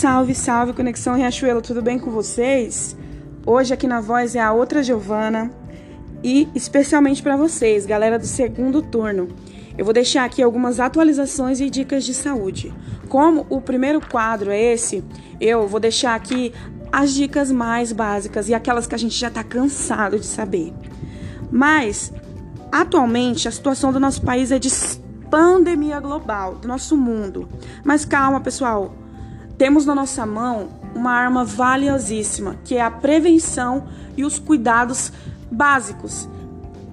Salve, salve, Conexão Riachuelo, tudo bem com vocês? Hoje aqui na voz é a outra Giovana e especialmente para vocês, galera do segundo turno. Eu vou deixar aqui algumas atualizações e dicas de saúde. Como o primeiro quadro é esse, eu vou deixar aqui as dicas mais básicas e aquelas que a gente já está cansado de saber. Mas, atualmente, a situação do nosso país é de pandemia global, do nosso mundo. Mas calma, pessoal. Temos na nossa mão uma arma valiosíssima, que é a prevenção e os cuidados básicos.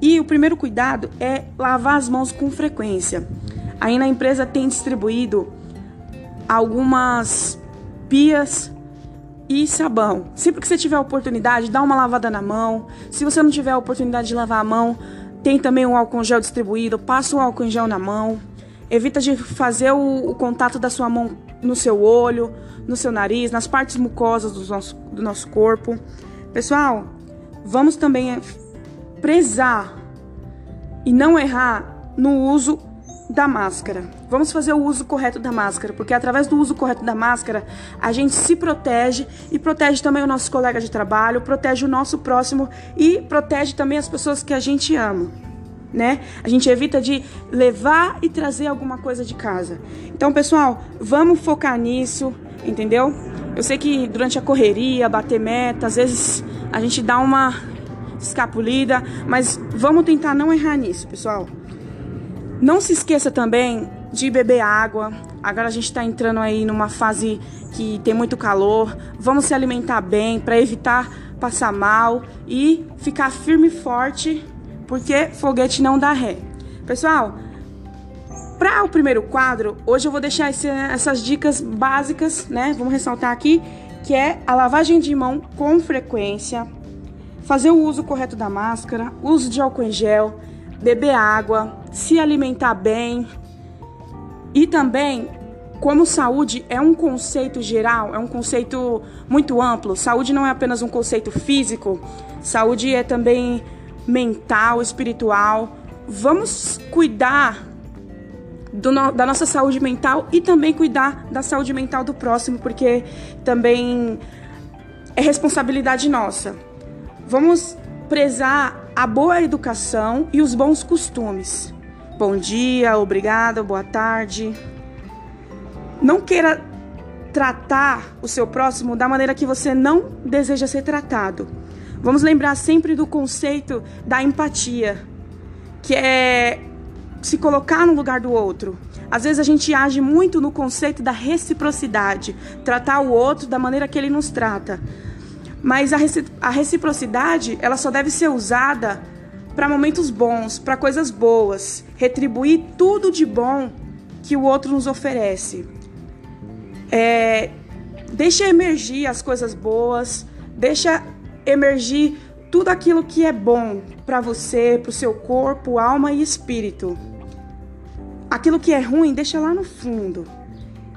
E o primeiro cuidado é lavar as mãos com frequência. Aí na empresa tem distribuído algumas pias e sabão. Sempre que você tiver a oportunidade, dá uma lavada na mão. Se você não tiver a oportunidade de lavar a mão, tem também um álcool gel distribuído. Passa o álcool gel na mão. Evita de fazer o, o, contato da sua mão no seu olho, no seu nariz, nas partes mucosas do nosso, do nosso corpo. Pessoal, vamos também prezar e não errar no uso da máscara. Vamos fazer o uso correto da máscara, porque através do uso correto da máscara, a gente se protege e protege também o nosso colega de trabalho, protege o nosso próximo e protege também as pessoas que a gente ama, né? A gente evita de levar e trazer alguma coisa de casa. Então, pessoal, vamos focar nisso, entendeu? Eu sei que durante a correria, bater meta, às vezes a gente dá uma escapulida, mas vamos tentar não errar nisso, pessoal. Não se esqueça também de beber água. Agora a gente está entrando aí numa fase que tem muito calor. Vamos se alimentar bem para evitar passar mal e ficar firme e forte, porque foguete não dá ré. Pessoal, para o primeiro quadro, hoje eu vou deixar esse, essas dicas básicas, né? Vamos ressaltar aqui que é a lavagem de mão com frequência, fazer o uso correto da máscara, uso de álcool em gel, beber água, se alimentar bem. E também, como saúde é um conceito geral, é um conceito muito amplo. Saúde não é apenas um conceito físico, saúde é também mental, espiritual. Vamos cuidar do, da nossa saúde mental e também cuidar da saúde mental do próximo, porque também é responsabilidade nossa. Vamos prezar a boa educação e os bons costumes. Bom dia, obrigada, boa tarde. Não queira tratar o seu próximo da maneira que você não deseja ser tratado. Vamos lembrar sempre do conceito da empatia, que é se colocar no lugar do outro. Às vezes a gente age muito no conceito da reciprocidade, tratar o outro da maneira que ele nos trata. Mas a reciprocidade, ela só deve ser usada para momentos bons, para coisas boas, retribuir tudo de bom que o outro nos oferece. É, deixa emergir as coisas boas, deixa emergir tudo aquilo que é bom para você, para o seu corpo, alma e espírito. Aquilo que é ruim, deixa lá no fundo.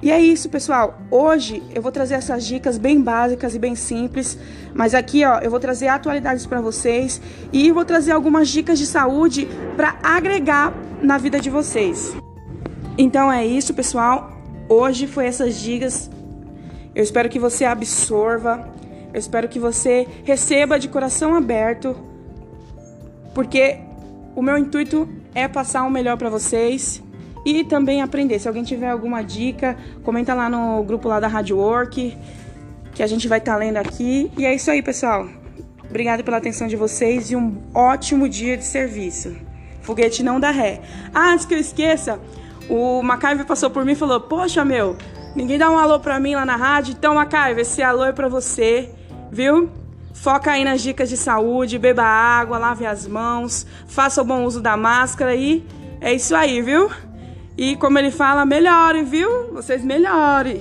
E é isso, pessoal. Hoje eu vou trazer essas dicas bem básicas e bem simples, mas aqui, ó, eu vou trazer atualidades para vocês e vou trazer algumas dicas de saúde para agregar na vida de vocês. Então é isso, pessoal. Hoje foi essas dicas. Eu espero que você absorva. Eu espero que você receba de coração aberto, porque o meu intuito é passar o melhor para vocês e também aprender. Se alguém tiver alguma dica, comenta lá no grupo lá da Rádio Work, que a gente vai estar tá lendo aqui. E é isso aí, pessoal. Obrigada pela atenção de vocês e um ótimo dia de serviço. Foguete não dá ré. Ah, antes que eu esqueça, o Macaiver passou por mim e falou: Poxa, meu, ninguém dá um alô pra mim lá na rádio. Então, Macaiver, esse alô é pra você, viu? Foca aí nas dicas de saúde, beba água, lave as mãos, faça o bom uso da máscara e é isso aí, viu? E como ele fala, melhore, viu? Vocês melhorem.